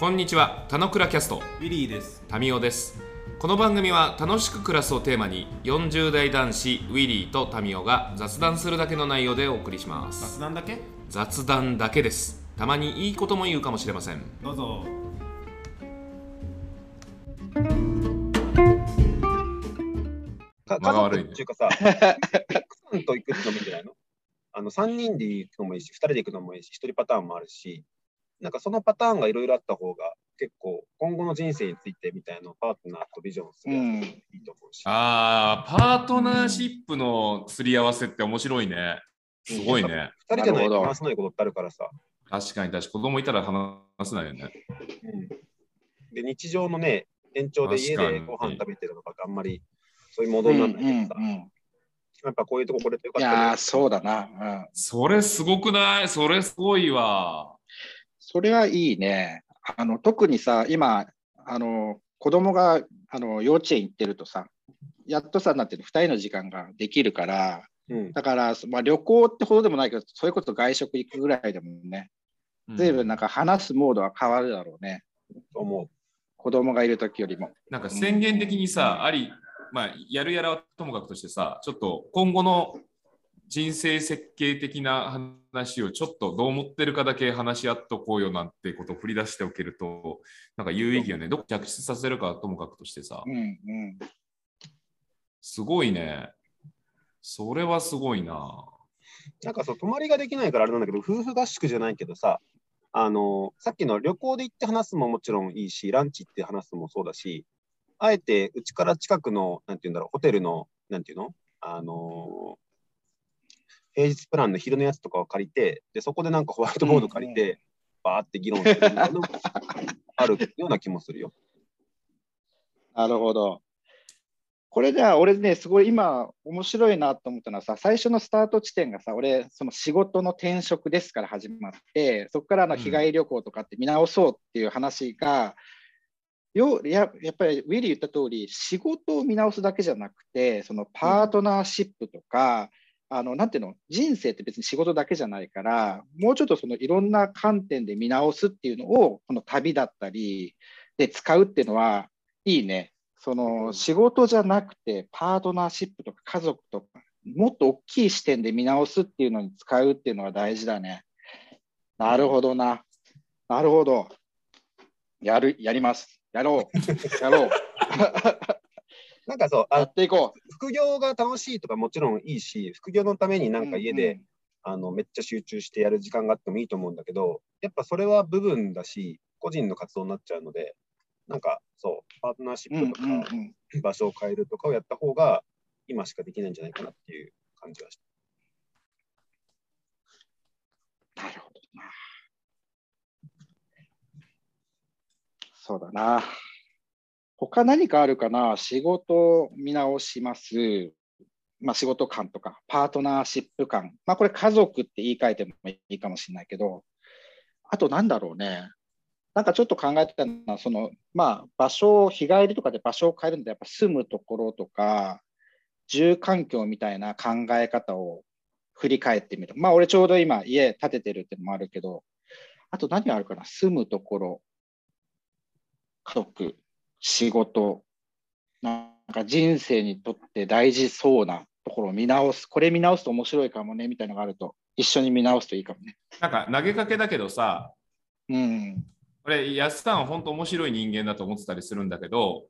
こんにちは、たのくらキャスト、ウィリーです。タミオです。この番組は楽しく暮らすをテーマに、40代男子ウィリーとタミオが雑談するだけの内容でお送りします。雑談だけ？雑談だけです。たまにいいことも言うかもしれません。どうぞ。か間が悪いね家族っていうかさ、奥さんと行くのもいいんじゃないの？あの ?3 人で行くのもいいし、2人で行くのもいいし、1人パターンもあるし、なんかそのパターンがいろいろあった方が、結構今後の人生についてみたいなパートナーとビジョンするやつもいいと思うし。あー、パートナーシップのすり合わせって面白いね。すごいね。2人じゃないと話さないことってあるからさ。確かに確かに子供いたら話せないよね。うん、で、日常のね、延長で家でご飯食べてるのかあんまりそういうモードにならないけどさ、うんうんうんやっぱこういうとここれってよかいったねやー、そうだな、うん。それすごくない？それすごいわ。それはいいね。あの特にさ、今、あの子供があの幼稚園行ってるとさ、やっとさ、なんていうの、2人の時間ができるから、うん、だから、まあ、旅行ってほどでもないけど、それこそ外食行くぐらいでもね、ずいぶんなんか話すモードは変わるだろうね。と思う。子供がいるときよりも。なんか宣言的にさ、あり、まあ、やるやらはともかくとしてさ、ちょっと今後の人生設計的な話をちょっとどう思ってるかだけ話し合っとこうよなんてことを振り出しておけると、なんか有意義よね。どこ着地させるかはともかくとしてさう、んうん。すごいね。それはすごいな。なんかそう、泊まりができないからあれなんだけど、夫婦合宿じゃないけどさ、あのさっきの旅行で行って話すももちろんいいし、ランチ行って話すもそうだし、あえてうちから近くの、なんていうんだろう、ホテルの、なんていうの？あの平日プランの昼のやつとかを借りて、でそこでなんかホワイトボード借りて、バーって議論するのもあるような気もするよ。なるほど。これじゃあ、俺ね、すごい今、面白いなと思ったのはさ、最初のスタート地点がさ、俺、その仕事の転職ですから始まって、そこからの日帰り旅行とかって見直そうっていう話が、よややっぱりウィリー言った通り、仕事を見直すだけじゃなくて、そのパートナーシップとか、あのなんていうの、人生って別に仕事だけじゃないから、もうちょっとそのいろんな観点で見直すっていうのを、この旅だったりで使うっていうのは、いいね。その仕事じゃなくて、パートナーシップとか家族とか、もっと大きい視点で見直すっていうのに使うっていうのは大事だね。なるほどな。なるほど。やる、やります。やろう。やろう。なんかそう、やあっていこう。副業が楽しいとかもちろんいいし、副業のためになんか家で、うんあのめっちゃ集中してやる時間があってもいいと思うんだけど、やっぱそれは部分だし、個人の活動になっちゃうので、なんかそう、パートナーシうんうんップとか、うん場所を変えるとかをやった方が、今しかできないんじゃないかなっていう感じがした。なるほどな。そうだな。他何かあるかな？仕事見直します。まあ仕事感とか、パートナーシップ感。まあこれ家族って言い換えてもいいかもしれないけど、あとなんだろうね。なんかちょっと考えてたのは、その、まあ場所を、日帰りとかで場所を変えるんで、やっぱ住むところとか、住環境みたいな考え方を振り返ってみる。まあ、俺ちょうど今家建ててるってのもあるけど、あと何があるかな？住むところ、家族、仕事、なんか人生にとって大事そうなところを見直す。これ見直すと面白いかもね、みたいなのがあると、一緒に見直すといいかもね。なんか投げかけだけどさ、うん。俺、安さんは本当面白い人間だと思ってたりするんだけど、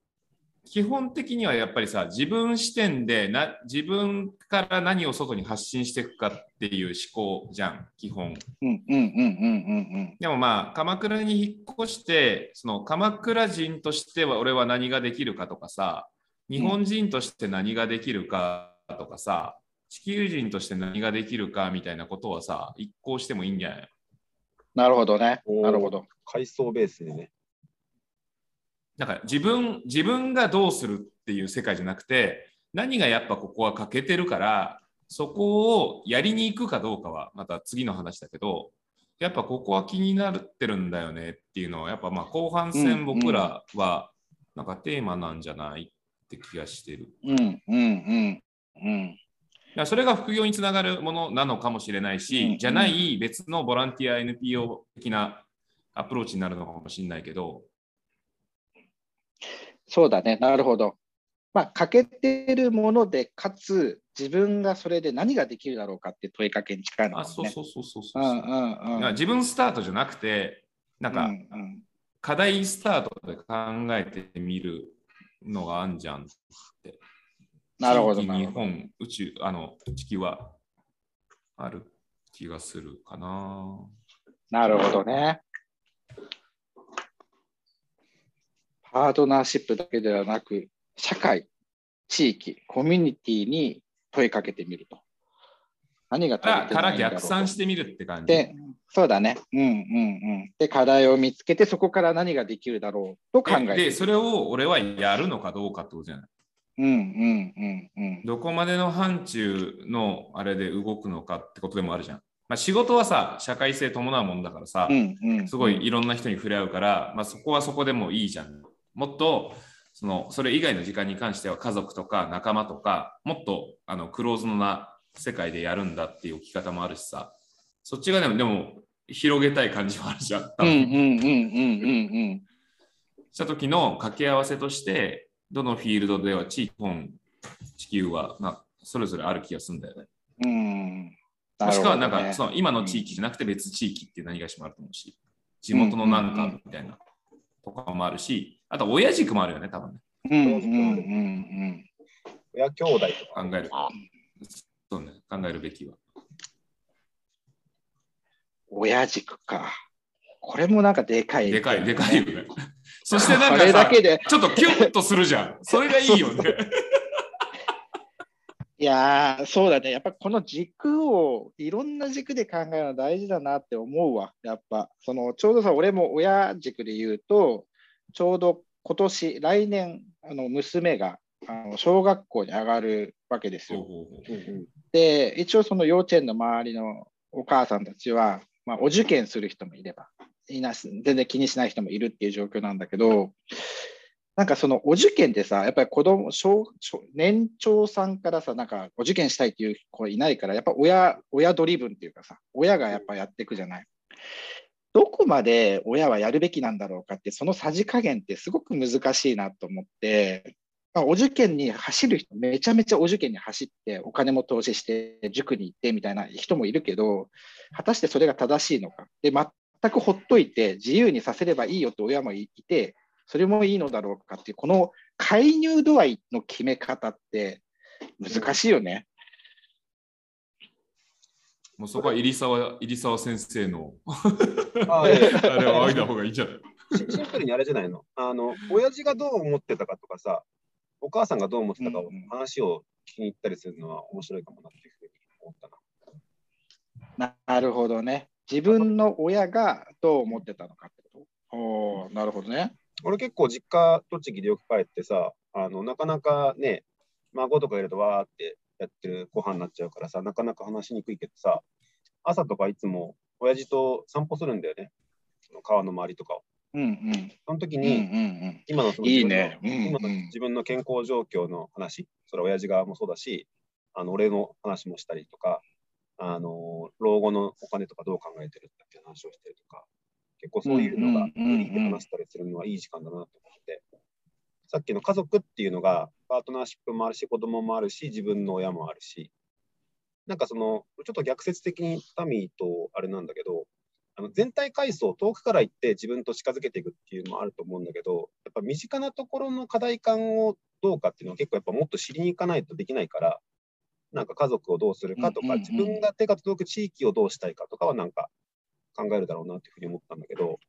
基本的にはやっぱりさ、自分視点でな自分から何を外に発信していくかっていう思考じゃん、基本。うんうんうんうんうんでもまあ、鎌倉に引っ越して、その鎌倉人としては俺は何ができるかとかさ、日本人として何ができるかとかさ、地球人として何ができるかみたいなことはさ、一行してもいいんじゃないなるほどね。なるほど。階層ベースでね。なんか自分自分がどうするっていう世界じゃなくて何がやっぱここは欠けてるからそこをやりに行くかどうかはまた次の話だけどやっぱここは気になってるんだよねっていうのはやっぱまあ後半うん戦僕らはなんかテーマなんじゃないって気がしてる。うんうんうんうん。いやそれが副業につながるものなのかもしれないし、うんじゃない別のボランティア NPO 的なアプローチになるのかもしれないけど、そうだね、なるほど。まあ、欠けてるもので、かつ自分がそれで何ができるだろうかって問いかけに近いのかあ、もね。そうそうそうそうそうう。んうんうん。自分スタートじゃなくて、なんか、うんうん課題スタートで考えてみるのがあんじゃんって。なるほど日本、宇宙、あの、地球はある気がするかな。なるほどね。パートナーシップだけではなく、社会、地域、コミュニティに問いかけてみると。何が足からからりてないんだろうと逆算してみるって感じ。で、そうだね。うんうんうん。で、課題を見つけて、そこから何ができるだろうと考えてで、それを俺はやるのかどうかってことじゃない。うんうんうんうん。どこまでの範疇のあれで動くのかってことでもあるじゃん。まあ、仕事はさ、社会性伴うもんだからさ、うんうん、すごいいろんな人に触れ合うから、まあ、そこはそこでもいいじゃん。もっとそのそれ以外の時間に関しては家族とか仲間とかもっとあのクローズドな世界でやるんだっていう置き方もあるしさそっちがでもでも広げたい感じはあるじゃん。うんうんうんうんうんうん。した時の掛け合わせとしてどのフィールドでは地域本地球は、まあ、それぞれある気がするんだよね。うん。もしくはなんか、ねその今の地域じゃなくて別地域って何がしもあると思うし、地元のなんかみたいなとかもあるし、あと親軸もあるよね、多分ね。うんうんうん親兄弟とか。考える。そうね、考えるべきは。親軸か。これもなんかでかい、でかい、でかいよね。そしてなんかさ、だけで、ちょっとキュッとするじゃん。それがいいよね。いやー、そうだね。やっぱこの軸を、いろんな軸で考えるのは大事だなって思うわ。やっぱ、その、ちょうどさ、俺も親軸で言うと、ちょうど今年、来年、あの娘があの小学校に上がるわけですよ。で、一応その幼稚園の周りのお母さんたちは、まあ、お受験する人もいればいなし、全然気にしない人もいるっていう状況なんだけど、なんかそのお受験ってさ、やっぱり子供小小年長さんからさ、なんかお受験したいっていう子いないから、やっぱ親親ドリブンっていうかさ、親がやっぱやっていくじゃない。どこまで親はやるべきなんだろうかって、そのさじ加減ってすごく難しいなと思って、まあ、お受験に走る人、めちゃめちゃお受験に走って、お金も投資して、塾に行ってみたいな人もいるけど、果たしてそれが正しいのか。で、全くほっといて、自由にさせればいいよって親もいて、それもいいのだろうかっていう、この介入度合いの決め方って難しいよね。もうそこは入沢入沢先生のあいやいやあれを仰いだ方がいいんじゃない？シシンプルにあれじゃないの？あの、親父がどう思ってたかとかさ、お母さんがどう思ってたかを話を聞きに行ったりするのは面白いかもなっていうふうに思ったな。ななるほどね。自分の親がどう思ってたのかってこと？おーなるほどね。俺結構実家、栃木でよく帰ってさ、あのなかなかね、孫とかいるとわーってやってるご飯になっちゃうからさ、なかなか話しにくいけどさ、朝とかいつも親父と散歩するんだよね。その川の周りとかを。うんうん。その時に、今のそのいい自分のね今の自分の健康状況の話、それは親父側もそうだし、あの俺の話もしたりとか、あの老後のお金とかどう考えてるっていう話をしたりとか、結構そういうのが無理で話したりするのはいい時間だなと思って、さっきの家族っていうのが、パートナーシップもあるし、子供もあるし、自分の親もあるし、なんかその、ちょっと逆説的にタミーとあれなんだけど、あの全体階層、遠くから行って自分と近づけていくっていうのもあると思うんだけど、やっぱ身近なところの課題感をどうかっていうのは結構やっぱもっと知りに行かないとできないから、なんか家族をどうするかとか、自分が手が届く地域をどうしたいかとかはなんか考えるだろうなっていうふうに思ったんだけど、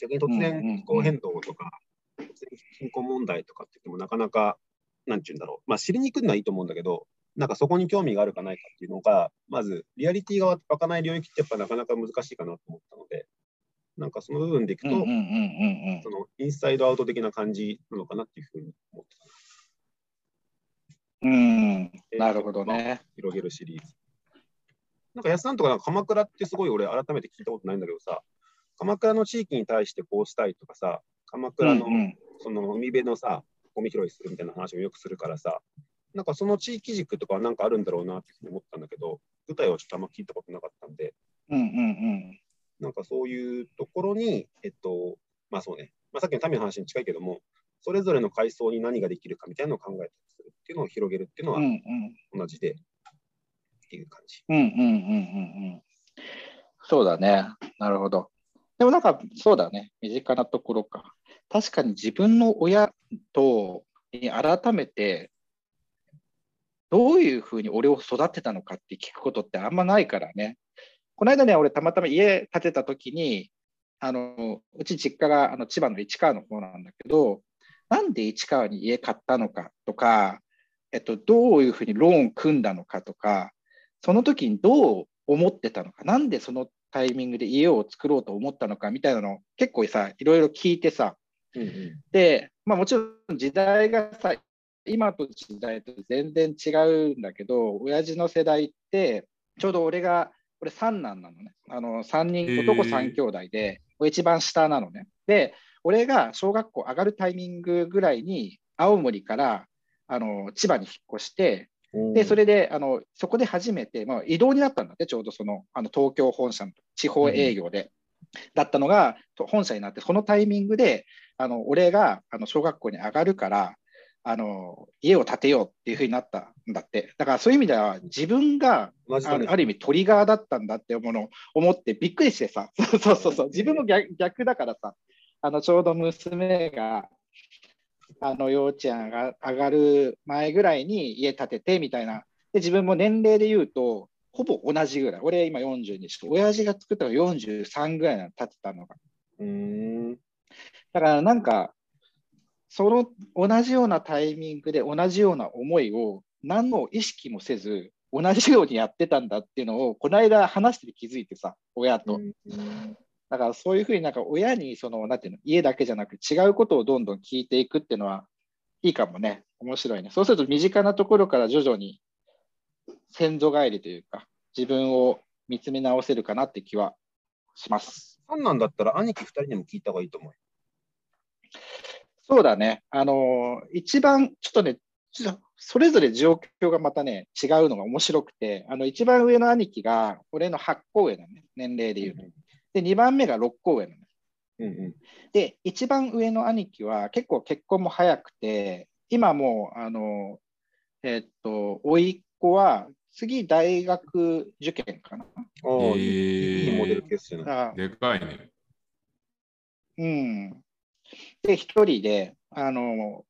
逆に突然気候変動とか、突然貧困問題とかって言ってもなかなか、なんて言うんだろう、まあ知りに行くのはいいと思うんだけど、なんかそこに興味があるかないかっていうのが、まずリアリティが湧かない領域ってやっぱなかなか難しいかなと思ったので、なんかその部分でいくと、そのインサイドアウト的な感じなのかなっていうふうに思ってたな。うん。うん。なるほどね。広げるシリーズ。なんか安さんとかなんか鎌倉ってすごい俺改めて聞いたことないんだけどさ、鎌倉の地域に対してこうしたいとかさ、鎌倉のその海辺のさ、ゴミ拾いするみたいな話もよくするからさ、なんかその地域軸とかはなんかあるんだろうなっていうふうに思ったんだけど、舞台はちょっとあんま聞いたことなかったんで、うんうんうん。なんかそういうところに、えっと、まあそうね、まあ、さっきの民の話に近いけども、それぞれの階層に何ができるかみたいなのを考えたりするっていうのを広げるっていうのはうんうん同じで、っていう感じ。うんうんうんうんうん。そうだね。なるほど。でもなんか、そうだね。身近なところか。確かに自分の親とに改めて、どういうふうに俺を育てたのかって聞くことってあんまないからね。この間ね、俺たまたま家建てた時に、あの、うち実家があの千葉の市川の方なんだけど、なんで市川に家買ったのかとか、えっと、どういうふうにローン組んだのかとか、その時にどう思ってたのか、なんでそのタイミングで家を作ろうと思ったのかみたいなのを結構さ、いろいろ聞いてさ、うんうんで、まあ、もちろん時代がさ、今と時代と全然違うんだけど、親父の世代って、ちょうど俺が、俺三男なのね。あの3人、男3兄弟で、俺一番下なのね。で、俺が小学校上がるタイミングぐらいに、青森からあの千葉に引っ越して、で、それで、あの、そこで初めて、まあ、移動になったんだって、ちょうどその、あの、東京本社の地方営業で、だったのが、と本社になって、そのタイミングで、あの、俺が、あの、小学校に上がるから、あの、家を建てようっていうふうになったんだって。だから、そういう意味では、自分が、あるある意味トリガーだったんだってものを思ってびっくりしてさ、そうそうそうそう、自分も逆逆だからさ、あのちょうど娘があの幼稚園が上がる前ぐらいに家建ててみたいな、で自分も年齢で言うと、ほぼ同じぐらい、俺今42し、親父が作ったのが43ぐらいなの、建てたのが。うーん。だからなんか、その同じようなタイミングで同じような思いを何の意識もせず、同じようにやってたんだっていうのを、この間話してて気づいてさ、親と。うんだからそういうふうになんか親にその、なんていうの、家だけじゃなく違うことをどんどん聞いていくっていうのはいいかもね。面白いね。そうすると身近なところから徐々に先祖返りというか、自分を見つめ直せるかなって気はします。そんなんだったら兄貴二人にも聞いた方がいいと思うよ。そうだね。あのー一番、ちょっとね、それぞれ状況がまたね、違うのが面白くて、あの、一番上の兄貴が、俺の8個上なのね、年齢で言うと。で、2番目が6個上なのね。うんうん。で、一番上の兄貴は結構結婚も早くて、今もう、あの、えっと、甥っ子は、次大学受験かな。ああ、いいへーいいモデルケースじゃない。あでかいね。うん。で、一人で、あの、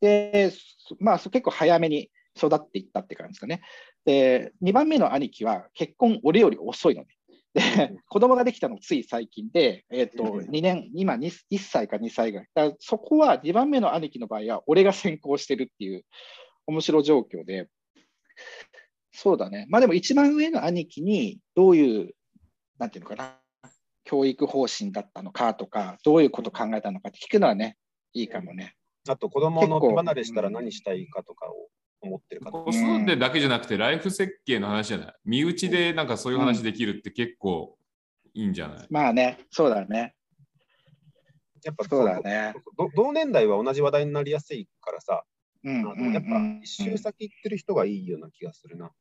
で、そまあ、そ結構早めに育っていったって感じですかね。で、2番目の兄貴は結婚俺より遅いのね。で、子供ができたのつい最近で、えっ、と、うん2年、今2 1歳か2歳ぐらい。だからそこは2番目の兄貴の場合は、俺が先行してるっていう面白状況で、そうだね。まあでも一番上の兄貴にどういう、なんていうのかな、教育方針だったのかとか、どういうことを考えたのかって聞くのはね、いいかもね。あと子供の離れしたら何したいかとかを思ってる方。子育てだけじゃなくて、ライフ設計の話じゃない？身内でなんかそういう話できるって結構いいんじゃない、まあね、そうだね。やっぱそうだね。ど同年代は同じ話題になりやすいからさ、うんやっぱ一周先行ってる人がいいような気がするな。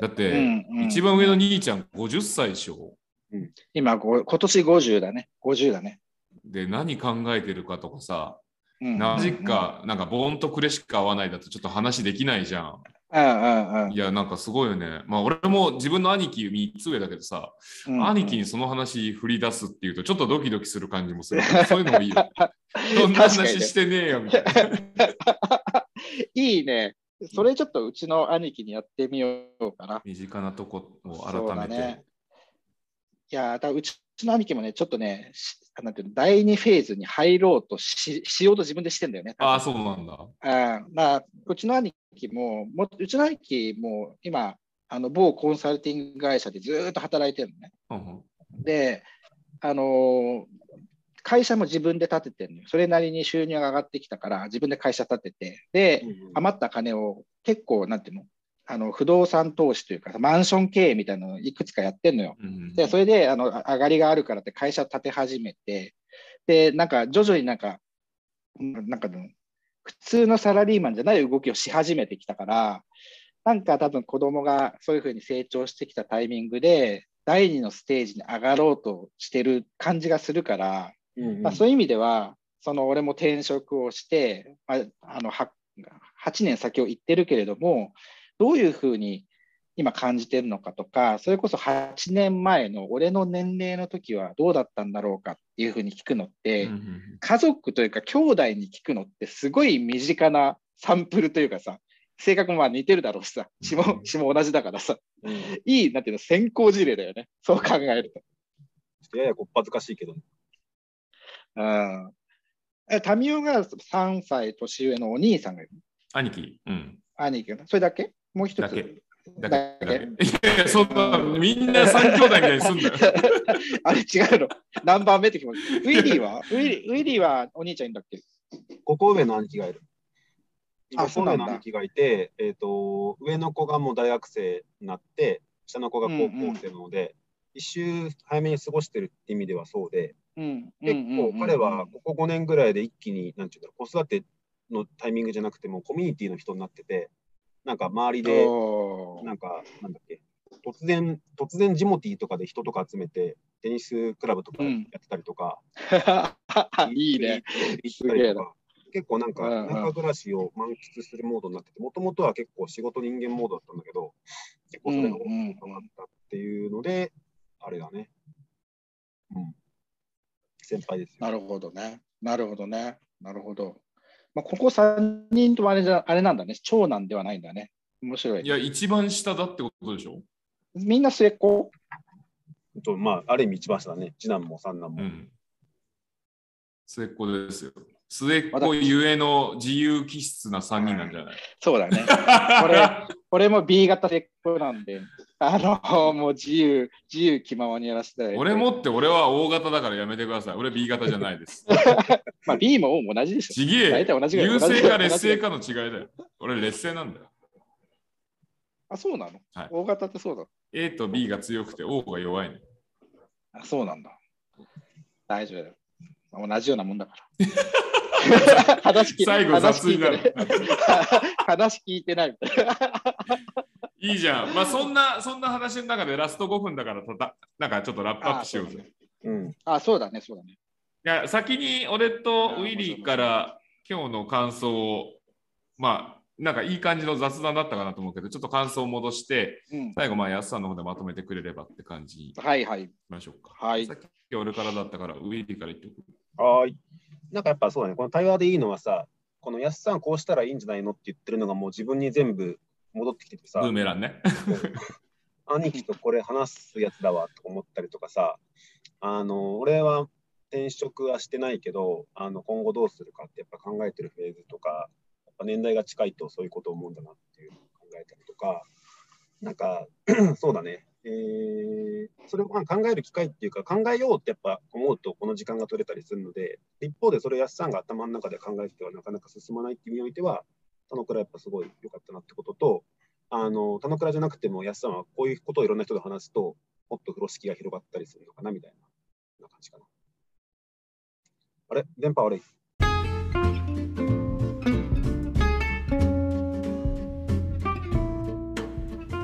だって、うんうん一番上の兄ちゃん50歳でしょ？今、ご今年50だね。50だね。で、何考えてるかとかさ、うんなぜか、なんかボーンとクレしか合わないだとちょっと話できないじゃん。うんうんうんいや、なんかすごいよね。まあ、俺も自分の兄貴3つ上だけどさ、うん。兄貴にその話振り出すっていうと、ちょっとドキドキする感じもするから。そういうのもいいよ。そんな話してねえよみたいな。いいね。それちょっとうちの兄貴にやってみようかな。身近なとこを改めて。だね。いや、だからうちの兄貴もね、ちょっとね、しなんていうの第2フェーズに入ろうとししようと自分でしてんだよね。ああ、そうなんだ。あまあ、うちの兄貴も、もうちの兄貴も今、あの某コンサルティング会社でずーっと働いてるのね。うんうんで、あのー会社も自分で建ててるのよ。それなりに収入が上がってきたから、自分で会社建てて、で、余った金を結構、なんていうの、あの不動産投資というか、マンション経営みたいなのをいくつかやってるのよ。うんで、それであのあ上がりがあるからって会社を建て始めて、で、なんか徐々になんか、うんなんかの普通のサラリーマンじゃない動きをし始めてきたから、なんか多分子供がそういうふうに成長してきたタイミングで、第二のステージに上がろうとしてる感じがするから、うんうんまあ、そういう意味では、その俺も転職をして、まあ、あのは8年先を行ってるけれども、どういうふうに今感じてるのかとか、それこそ8年前の俺の年齢の時はどうだったんだろうかっていうふうに聞くのって、うんうん家族というか兄弟に聞くのってすごい身近なサンプルというかさ、性格もまあ似てるだろうしさ、血もうん血も同じだからさ、うんいい、なんていうの、先行事例だよね。そう考えると。ちょっとややこっぱずかしいけど、うん。え、タミオが3歳年上のお兄さんがいる。兄貴。うん。兄貴がそれだけ？もう一つ。だけだだけ。だけ。いやいや、そんな、みんな三兄弟みたいにすんだよ。あれ違うの。何番目って気持ち。ウィリーは？ウィリーウィリーはお兄ちゃんいるんだっけ？5個上の兄貴がいる。あ5個上の兄貴がいて、えっ、と、上の子がもう大学生になって、下の子が高校生なので、一周早めに過ごしてるって意味ではそうで、うん。結うんうんうん構彼はここ5年ぐらいで一気に、なんていうんだろう、子育てのタイミングじゃなくても、コミュニティの人になってて、なんか周りで、なんか、なんだっけ、突然、突然ジモティーとかで人とか集めて、テニスクラブとかやうんってたりとか、いいね。行ったりとか、結構なんか、うんうん田舎暮らしを満喫するモードになってて、もともとは結構仕事人間モードだったんだけど、結構それが大きく変わったっていうので、あれだね。うん。先輩ですよ。なるほどね。なるほどね。なるほど。まあ、ここ3人ともあれじゃあれなんだね。長男ではないんだね。面白い。いや、一番下だってことでしょ？みんな末っ子？とまあ、ある意味一番下だね。次男も三男も。うん。末っ子ですよ。末っ子ゆえの自由気質な3人なんじゃない？そうだね。これ、これも B 型末っ子なんで、あの、もう自由、自由気ままにやらせて俺もって俺は O 型だからやめてください。俺 B 型じゃないです。まあ B も O も同じでしょ。ちげえ大体同じぐらい優勢か劣勢かの違いだよ。俺劣勢なんだよ。あ、そうなの、はい ?O 型ってそうだ。A と B が強くて O が弱いの。あ、そうなんだ。大丈夫だよ。同じようなもんだから。話聞い最後話雑にな聞いてないる。話聞いてないいな。いいじゃん。まあそんな、そんな話の中でラスト5分だからたた、なんかちょっとラップアップしようぜ。うん。あ、そうだね、そうだね。いや先に俺とウィリーから今日の感想を、まあ、なんかいい感じの雑談だったかなと思うけど、ちょっと感想を戻して、うん。最後、まあ、安さんの方でまとめてくれればって感じにいはい。ましょうか。はいさっき俺からだったから、ウィリーから言っておく。はーい。なんかやっぱそうだね。この対話でいいのはさ、このやすさんこうしたらいいんじゃないのって言ってるのがもう自分に全部戻ってきててさブー、メランね。兄貴とこれ話すやつだわと思ったりとかさ、あの、俺は転職はしてないけど、あの、今後どうするかってやっぱ考えてるフェーズとか、やっぱ年代が近いとそういうことを思うんだなっていうのを考えたりとか、なんか、そうだね。えーそれをま考える機会っていうか、考えようってやっぱ思うと、この時間が取れたりするので、一方でそれ、やすさんが頭の中で考えてはなかなか進まないっていう意味においては、田野倉やっぱすごい良かったなってことと、あの、田野倉じゃなくても、やすさんはこういうことをいろんな人と話すと、もっと風呂敷が広がったりするのかなみたい、な感じかな。あれ？電波悪い。